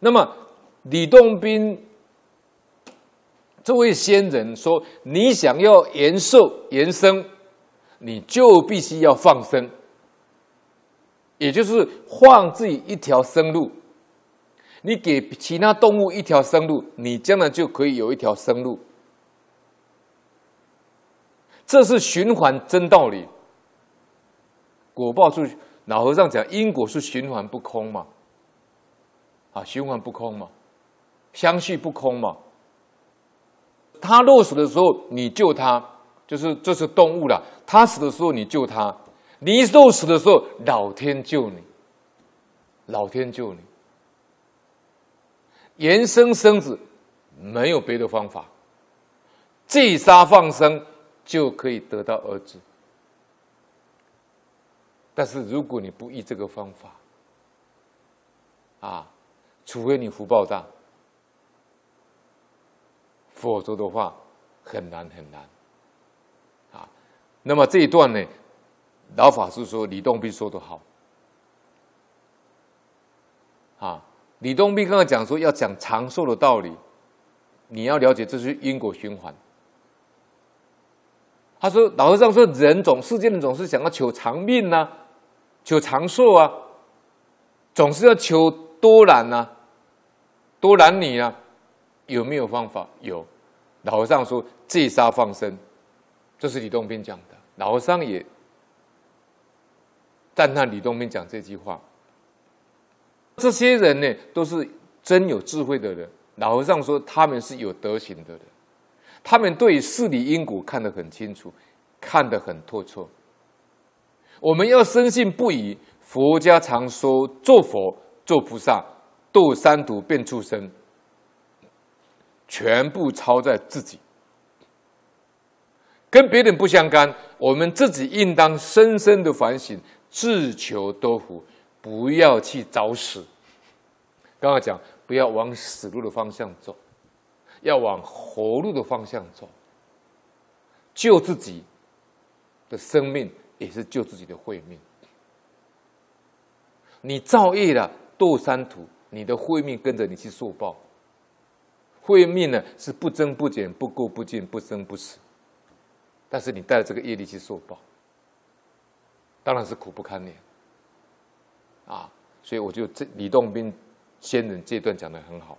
那么李洞宾这位仙人说：“你想要延寿延生，你就必须要放生，也就是放自己一条生路。你给其他动物一条生路，你将来就可以有一条生路。这是循环真道理。果报是老和尚讲，因果是循环不空嘛。”啊，循环不空嘛，相续不空嘛。他落死的时候，你救他，就是这是动物了。他死的时候，你救他；你若死的时候，老天救你，老天救你。延生生子没有别的方法，祭杀放生就可以得到儿子。但是如果你不依这个方法，啊。除非你福报大，否则的话很难很难。啊，那么这一段呢，老法师说李洞宾说得好。啊，李洞宾刚刚讲说要讲长寿的道理，你要了解这是因果循环。他说老和尚说人总世间人总是想要求长命呐、啊，求长寿啊，总是要求多难呐、啊。多男女啊，有没有方法？有，老和尚说戒杀放生，这是李洞宾讲的。老和尚也赞叹李洞宾讲这句话。这些人呢，都是真有智慧的人。老和尚说他们是有德行的人，他们对事理因果看得很清楚，看得很透彻。我们要深信不疑。佛家常说，做佛做菩萨。度三途变畜生，全部操在自己，跟别人不相干。我们自己应当深深的反省，自求多福，不要去找死。刚刚讲，不要往死路的方向走，要往活路的方向走，救自己的生命，也是救自己的慧命。你造业了，度三途。你的慧命跟着你去受报，慧命呢是不增不减、不垢不净、不生不死，但是你带着这个业力去受报，当然是苦不堪言啊！所以我就这李洞宾仙人这段讲的很好。